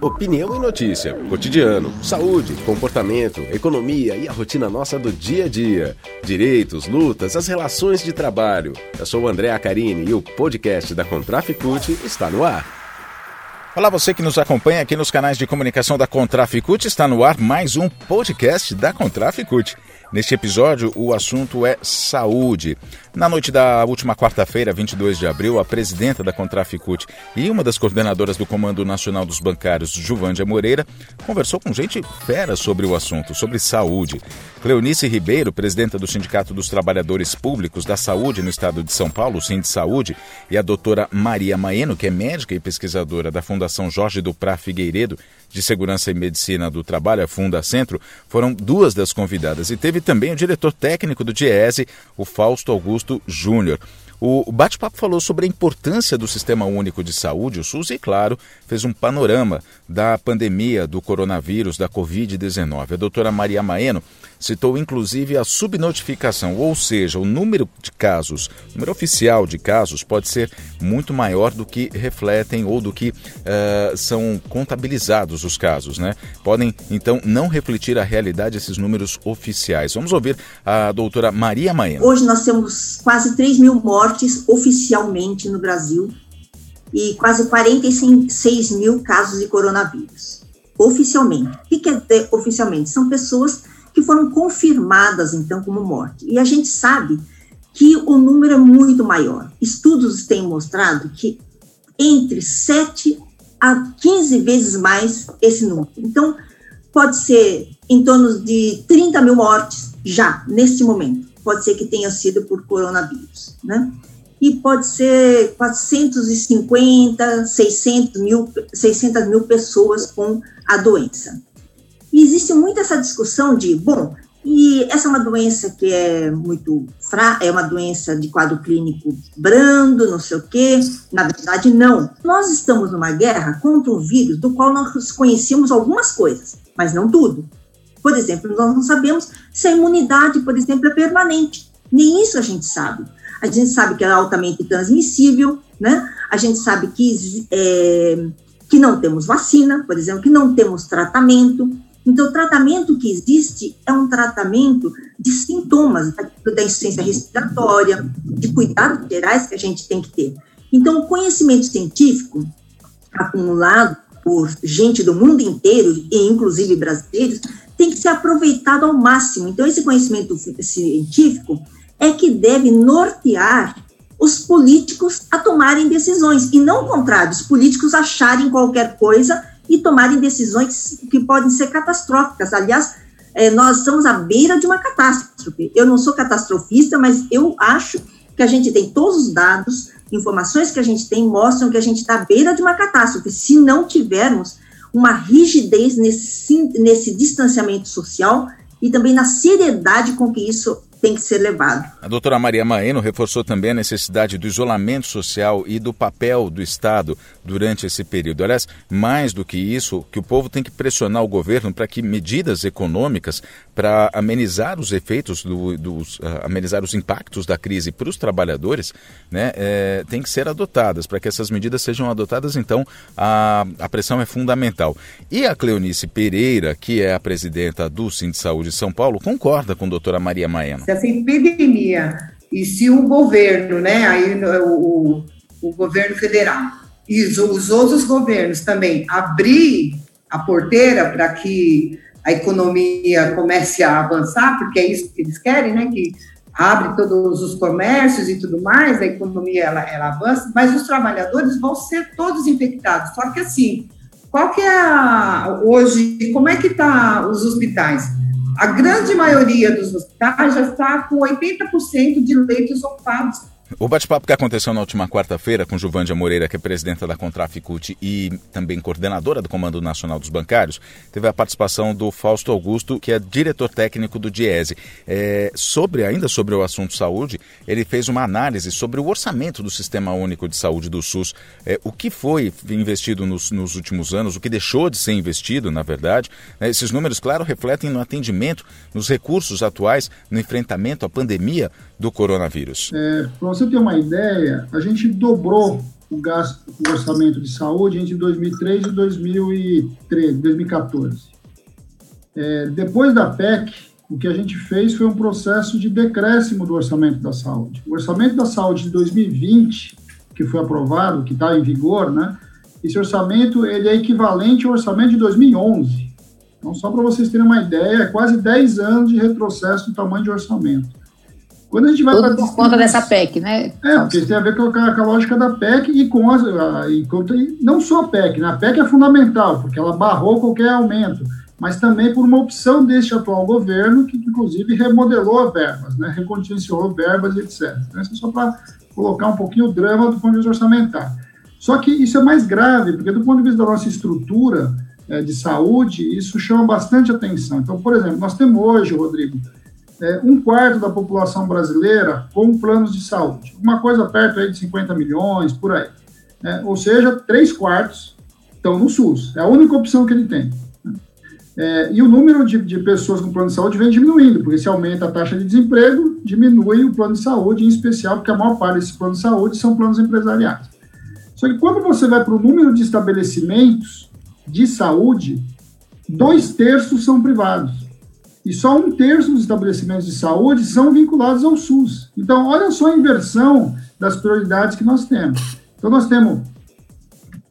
Opinião e notícia, cotidiano, saúde, comportamento, economia e a rotina nossa do dia a dia. Direitos, lutas, as relações de trabalho. Eu sou o André Acarini e o podcast da Contraficute está no ar. Olá, você que nos acompanha aqui nos canais de comunicação da Contraficute, está no ar mais um podcast da Contraficute. Neste episódio, o assunto é saúde. Na noite da última quarta-feira, 22 de abril, a presidenta da Contraficute e uma das coordenadoras do Comando Nacional dos Bancários, Juvândia Moreira, conversou com gente fera sobre o assunto, sobre saúde. Cleonice Ribeiro, presidenta do Sindicato dos Trabalhadores Públicos da Saúde no estado de São Paulo, Sind Saúde, e a doutora Maria Maeno, que é médica e pesquisadora da Fundação Jorge Duprá Figueiredo, de Segurança e Medicina do Trabalho, a Funda Centro, foram duas das convidadas. E teve também o diretor técnico do DIESE, o Fausto Augusto Júnior. O bate-papo falou sobre a importância do Sistema Único de Saúde, o SUS, e, claro, fez um panorama da pandemia do coronavírus, da Covid-19. A doutora Maria Maeno citou inclusive a subnotificação, ou seja, o número de casos, o número oficial de casos pode ser muito maior do que refletem ou do que uh, são contabilizados os casos, né? Podem, então, não refletir a realidade esses números oficiais. Vamos ouvir a doutora Maria Maena. Hoje nós temos quase 3 mil mortes oficialmente no Brasil e quase 46 mil casos de coronavírus. Oficialmente. O que quer dizer oficialmente? São pessoas que foram confirmadas, então, como morte. E a gente sabe que o número é muito maior. Estudos têm mostrado que entre 7 a 15 vezes mais esse número. Então, pode ser em torno de 30 mil mortes já, neste momento. Pode ser que tenha sido por coronavírus, né? E pode ser 450, 600 mil, 600 mil pessoas com a doença. E existe muito essa discussão de, bom, e essa é uma doença que é muito fraca, é uma doença de quadro clínico brando, não sei o quê. Na verdade, não. Nós estamos numa guerra contra um vírus do qual nós conhecemos algumas coisas, mas não tudo. Por exemplo, nós não sabemos se a imunidade, por exemplo, é permanente. Nem isso a gente sabe. A gente sabe que é altamente transmissível, né? A gente sabe que, é, que não temos vacina, por exemplo, que não temos tratamento, então, o tratamento que existe é um tratamento de sintomas da insuficiência respiratória, de cuidados gerais que a gente tem que ter. Então, o conhecimento científico acumulado por gente do mundo inteiro, e inclusive brasileiros, tem que ser aproveitado ao máximo. Então, esse conhecimento científico é que deve nortear os políticos a tomarem decisões, e não o contrário, os políticos acharem qualquer coisa e tomarem decisões que podem ser catastróficas. Aliás, é, nós estamos à beira de uma catástrofe. Eu não sou catastrofista, mas eu acho que a gente tem todos os dados, informações que a gente tem mostram que a gente está à beira de uma catástrofe. Se não tivermos uma rigidez nesse, nesse distanciamento social e também na seriedade com que isso tem que ser levado. A doutora Maria Maeno reforçou também a necessidade do isolamento social e do papel do Estado durante esse período. Aliás, mais do que isso, que o povo tem que pressionar o governo para que medidas econômicas para amenizar os efeitos, do, dos, uh, amenizar os impactos da crise para os trabalhadores, né, é, tem que ser adotadas. Para que essas medidas sejam adotadas, então, a, a pressão é fundamental. E a Cleonice Pereira, que é a presidenta do Sind Saúde São Paulo, concorda com a doutora Maria Maeno se essa epidemia e se o governo, né, aí o, o governo federal e os outros governos também abrir a porteira para que a economia comece a avançar, porque é isso que eles querem, né, que abre todos os comércios e tudo mais, a economia ela, ela avança, mas os trabalhadores vão ser todos infectados. Só que assim, qual que é a, hoje, como é que tá os hospitais? A grande maioria dos hospitais já está com 80% de leitos ocupados o bate-papo que aconteceu na última quarta-feira com Juvândia Moreira, que é presidenta da Contraficute e também coordenadora do Comando Nacional dos Bancários, teve a participação do Fausto Augusto, que é diretor técnico do Diese. É, sobre, ainda sobre o assunto saúde, ele fez uma análise sobre o orçamento do Sistema Único de Saúde do SUS, é, o que foi investido nos, nos, últimos anos, o que deixou de ser investido, na verdade. Né, esses números, claro, refletem no atendimento, nos recursos atuais, no enfrentamento à pandemia do coronavírus. É, você ter uma ideia, a gente dobrou o gasto, o orçamento de saúde entre 2003 e 2013, 2014. É, depois da PEC, o que a gente fez foi um processo de decréscimo do orçamento da saúde. O orçamento da saúde de 2020, que foi aprovado, que está em vigor, né? Esse orçamento ele é equivalente ao orçamento de 2011. Então, só para vocês terem uma ideia, é quase 10 anos de retrocesso no tamanho de orçamento. Quando a gente vai Tudo por conta dessa PEC, né? É, porque tem a ver com a, com a lógica da PEC e com as, a, e com, não só a PEC, né? A PEC é fundamental, porque ela barrou qualquer aumento, mas também por uma opção deste atual governo, que inclusive remodelou verbas, né? recondicionou verbas, etc. Então, isso é só para colocar um pouquinho o drama do ponto de vista orçamentário. Só que isso é mais grave, porque do ponto de vista da nossa estrutura é, de saúde, isso chama bastante atenção. Então, por exemplo, nós temos hoje, Rodrigo, é, um quarto da população brasileira com planos de saúde. Uma coisa perto aí de 50 milhões, por aí. É, ou seja, três quartos estão no SUS. É a única opção que ele tem. É, e o número de, de, pessoas com plano de saúde vem diminuindo, porque se aumenta a taxa de desemprego, diminui o plano de saúde, em especial porque a maior parte desses planos de saúde são planos empresariais. Só que quando você vai para o número de estabelecimentos de saúde, dois terços são privados e só um terço dos estabelecimentos de saúde são vinculados ao SUS. Então, olha só a inversão das prioridades que nós temos. Então, nós temos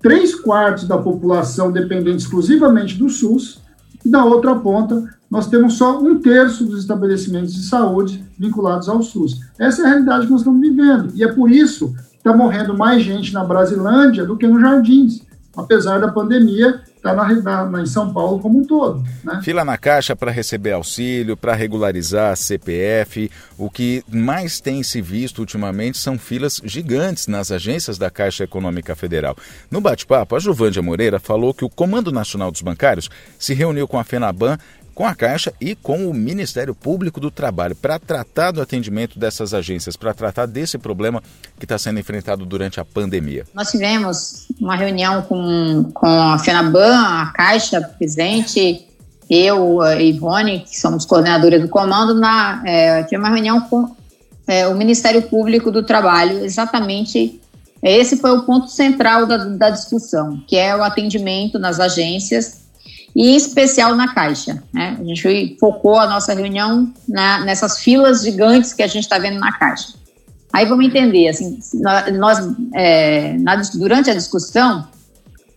três quartos da população dependente exclusivamente do SUS, e da outra ponta, nós temos só um terço dos estabelecimentos de saúde vinculados ao SUS. Essa é a realidade que nós estamos vivendo, e é por isso que está morrendo mais gente na Brasilândia do que nos Jardins, apesar da pandemia está na, na, na, em São Paulo como um todo. Né? Fila na caixa para receber auxílio, para regularizar CPF. O que mais tem se visto ultimamente são filas gigantes nas agências da Caixa Econômica Federal. No bate-papo, a Juvândia Moreira falou que o Comando Nacional dos Bancários se reuniu com a FENABAN com a Caixa e com o Ministério Público do Trabalho para tratar do atendimento dessas agências, para tratar desse problema que está sendo enfrentado durante a pandemia. Nós tivemos uma reunião com, com a FENABAN, a Caixa presente, eu, a Ivone, que somos coordenadores do comando, na, é, tivemos uma reunião com é, o Ministério Público do Trabalho, exatamente esse foi o ponto central da, da discussão, que é o atendimento nas agências e especial na Caixa. Né? A gente focou a nossa reunião na, nessas filas gigantes que a gente está vendo na Caixa. Aí vamos entender, assim, nós, é, na, durante a discussão,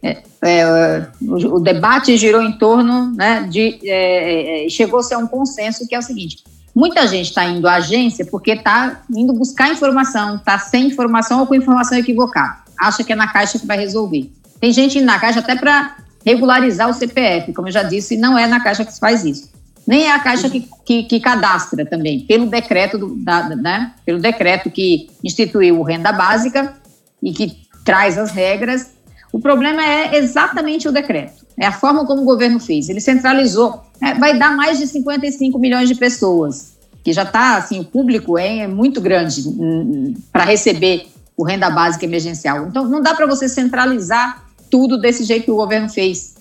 é, é, o, o, debate girou em torno né, de. É, é, chegou-se a um consenso que é o seguinte: muita gente está indo à agência porque está indo buscar informação, está sem informação ou com informação equivocada. Acha que é na Caixa que vai resolver. Tem gente indo na Caixa até para regularizar o CPF, como eu já disse, não é na Caixa que se faz isso. Nem é a Caixa que, que, que cadastra também, pelo decreto, do, da, né, pelo decreto que instituiu o renda básica e que traz as regras. O problema é exatamente o decreto, é a forma como o governo fez. Ele centralizou, é, vai dar mais de 55 milhões de pessoas, que já está, assim, o público é, é muito grande hum, hum, para receber o renda básica emergencial. Então, não dá para você centralizar tudo desse jeito que o governo fez.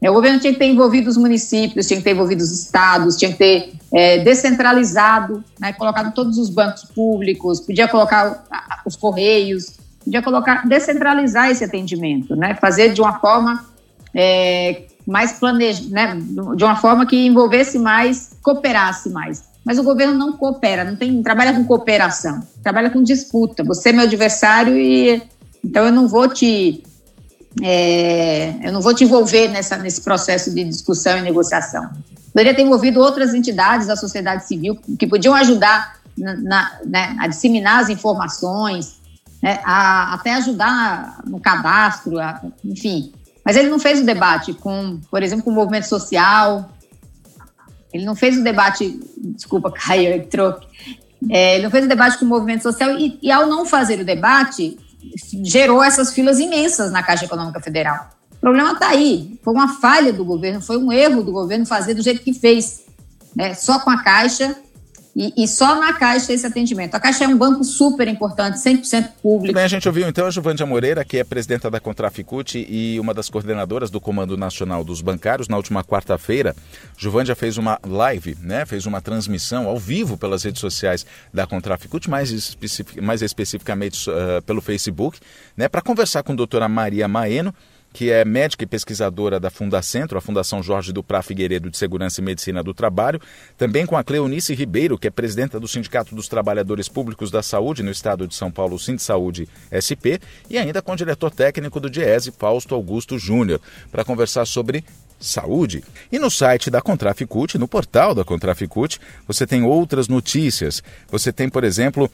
É, o governo tinha que ter envolvido os municípios, tinha que ter envolvido os estados, tinha que ter é, descentralizado, né, colocado todos os bancos públicos, podia colocar os correios, podia colocar, descentralizar esse atendimento, né, fazer de uma forma é, mais planejada, né, de uma forma que envolvesse mais, cooperasse mais. Mas o governo não coopera, não tem, trabalha com cooperação, trabalha com disputa. Você é meu adversário e então eu não vou te é, eu não vou te envolver nessa, nesse processo de discussão e negociação. Poderia ter envolvido outras entidades da sociedade civil que podiam ajudar na, na, né, a disseminar as informações, né, a, até ajudar no cadastro, a, enfim. Mas ele não fez o debate com, por exemplo, com o movimento social, ele não fez o debate, desculpa, Caio, entrou. É, ele não fez o debate com o movimento social e, e, ao não fazer o debate, gerou essas filas imensas na Caixa Econômica Federal. O problema está aí. Foi uma falha do governo, foi um erro do governo fazer do jeito que fez, né? só com a Caixa E, e, só na Caixa esse atendimento. A Caixa é um banco super importante, 100% público. Bem, a gente ouviu então a Juvândia Moreira, que é presidenta da Contraficute e uma das coordenadoras do Comando Nacional dos Bancários. Na última quarta-feira, Juvândia fez uma live, né, fez uma transmissão ao vivo pelas redes sociais da Contraficute, mais, especific, mais especificamente uh, pelo Facebook, né, para conversar com a doutora Maria Maeno, que é médica e pesquisadora da Fundacentro, a Fundação Jorge do Prá Figueiredo de Segurança e Medicina do Trabalho, também com a Cleonice Ribeiro, que é presidenta do Sindicato dos Trabalhadores Públicos da Saúde no estado de São Paulo, Sind Saúde SP, e ainda com o diretor técnico do DIESE, Fausto Augusto Júnior, para conversar sobre saúde. E no site da Contraficute, no portal da Contraficute, você tem outras notícias. Você tem, por exemplo,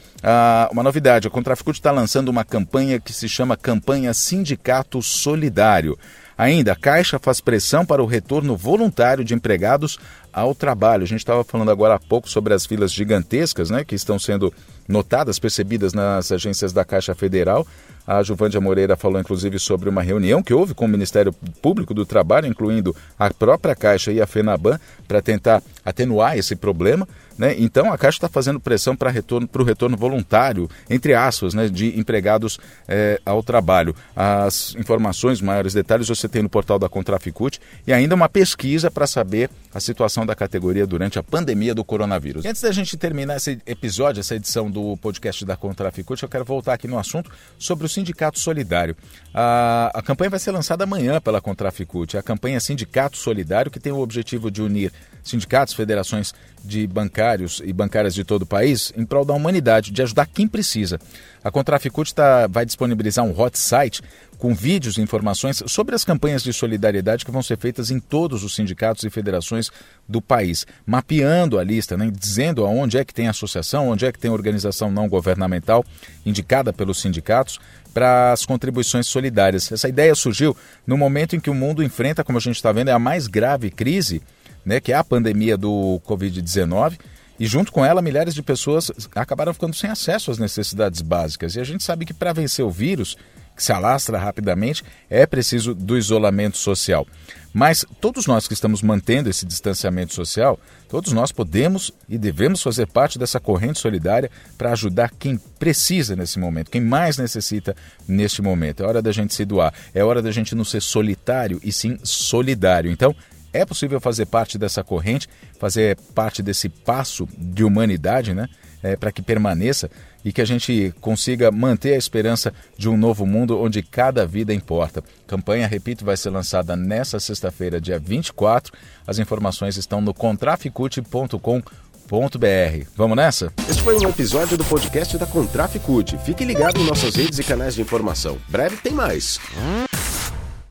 uma novidade. A Contraficute está lançando uma campanha que se chama Campanha Sindicato Solidário. Ainda, a Caixa faz pressão para o retorno voluntário de empregados ao trabalho. A gente estava falando agora há pouco sobre as filas gigantescas né, que estão sendo notadas, percebidas nas agências da Caixa Federal. A Juvândia Moreira falou inclusive sobre uma reunião que houve com o Ministério Público do Trabalho, incluindo a própria Caixa e a FENABAN, para tentar atenuar esse problema. Né? Então a Caixa está fazendo pressão para retorno, o retorno voluntário, entre aspas, né, de empregados é, ao trabalho. As informações, maiores detalhes você tem no portal da Contraficute e ainda uma pesquisa para saber a situação da categoria durante a pandemia do coronavírus. Antes da gente terminar esse episódio, essa edição do podcast da Contraficute, eu quero voltar aqui no assunto sobre o Sindicato Solidário. A, a campanha vai ser lançada amanhã pela Contraficute, a campanha Sindicato Solidário, que tem o objetivo de unir sindicatos, federações de bancários e bancárias de todo o país em prol da humanidade, de ajudar quem precisa. A Contraficute tá, vai disponibilizar um hot site com vídeos e informações sobre as campanhas de solidariedade que vão ser feitas em todos os sindicatos e federações do país, mapeando a lista, né, dizendo aonde é que tem associação, onde é que tem organização não governamental indicada pelos sindicatos para as contribuições solidárias. Essa ideia surgiu no momento em que o mundo enfrenta, como a gente está vendo, é a mais grave crise né, que é a pandemia do Covid-19, e junto com ela, milhares de pessoas acabaram ficando sem acesso às necessidades básicas. E a gente sabe que para vencer o vírus, que se alastra rapidamente, é preciso do isolamento social. Mas todos nós que estamos mantendo esse distanciamento social, todos nós podemos e devemos fazer parte dessa corrente solidária para ajudar quem precisa nesse momento, quem mais necessita neste momento. É hora da gente se doar, é hora da gente não ser solitário e sim solidário. Então, é possível fazer parte dessa corrente, fazer parte desse passo de humanidade, né? É, para que permaneça e que a gente consiga manter a esperança de um novo mundo onde cada vida importa. Campanha, repito, vai ser lançada nesta sexta-feira, dia 24. As informações estão no contraficute.com.br. Vamos nessa? Este foi um episódio do podcast da Contraficute. Fique ligado em nossas redes e canais de informação. Breve tem mais.